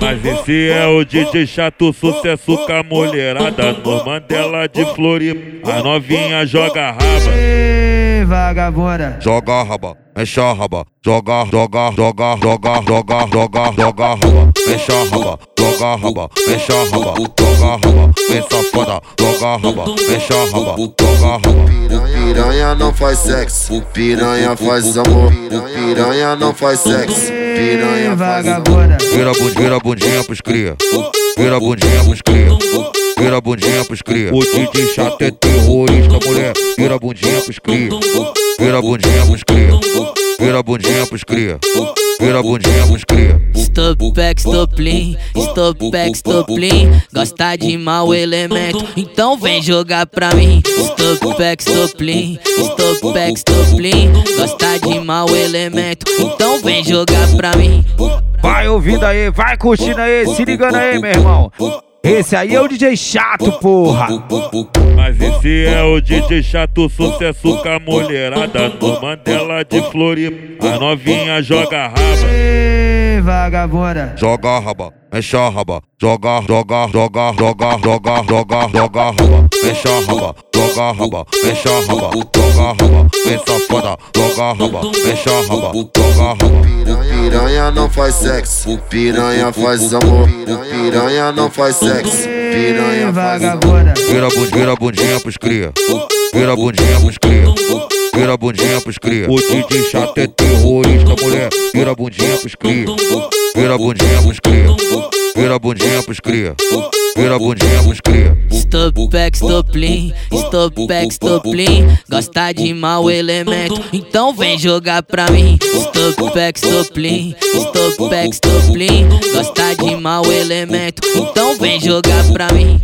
Mas esse é o DJ chato, sucesso com a mulherada No Mandela de Floripa, a novinha joga raba. Ei, vagabunda. joga raba, a raba, joga, joga, joga, joga, joga, joga, joga raba, mexe a raba, joga raba, mexe a raba, joga raba, vem safada, joga raba, mexe a raba, joga raba. Piranha não faz sexo, piranha faz amor. Piranha não faz sexo, piranha vagabunda. Vira a bundinha, vira a bundinha pros cria, vira a bundinha pros cria, vira a bundinha pros cria. O DJ chato é terrorista, mulher, vira a bundinha pros cria, vira a bundinha pros cria, vira a bundinha pros cria, vira a bundinha pros cria. Stop back, stop lean, stop back, stop lean. Gosta de mau elemento, então vem jogar pra mim. Stop back, stop lean, stop back, stop lean. Gosta de mau elemento, então vem jogar pra mim. Vai ouvindo aí, vai curtindo aí, se ligando aí, meu irmão. Esse aí é o DJ chato, porra. Mas esse é o DJ chato, sucesso com a mulherada No Mandela de Floripa, a novinha joga raba. Ei, vagabunda. joga raba, mexe a raba, joga, joga, joga, joga, joga, joga, joga raba, mexe a raba, joga raba, mexe a raba, joga raba, vem safada, joga raba, mexe a raba, joga raba. Piranha não faz sexo, piranha faz amor. Piranha não faz sexo, piranha vagabunda. Vira a bundinha, vira a bundinha pros cria, vira a bundinha pros cria, vira a bundinha pros cria. O DJ chato é terrorista, mulher, vira a bundinha pros cria, vira a bundinha pros cria, vira a bundinha pros cria, vira a bundinha pros cria. Stop back, stop lean, stop back, stop lean. Gosta de mau elemento, então vem jogar pra mim. Stop back, stop lean, stop back, stop lean. Gosta de mau elemento, então vem jogar pra mim.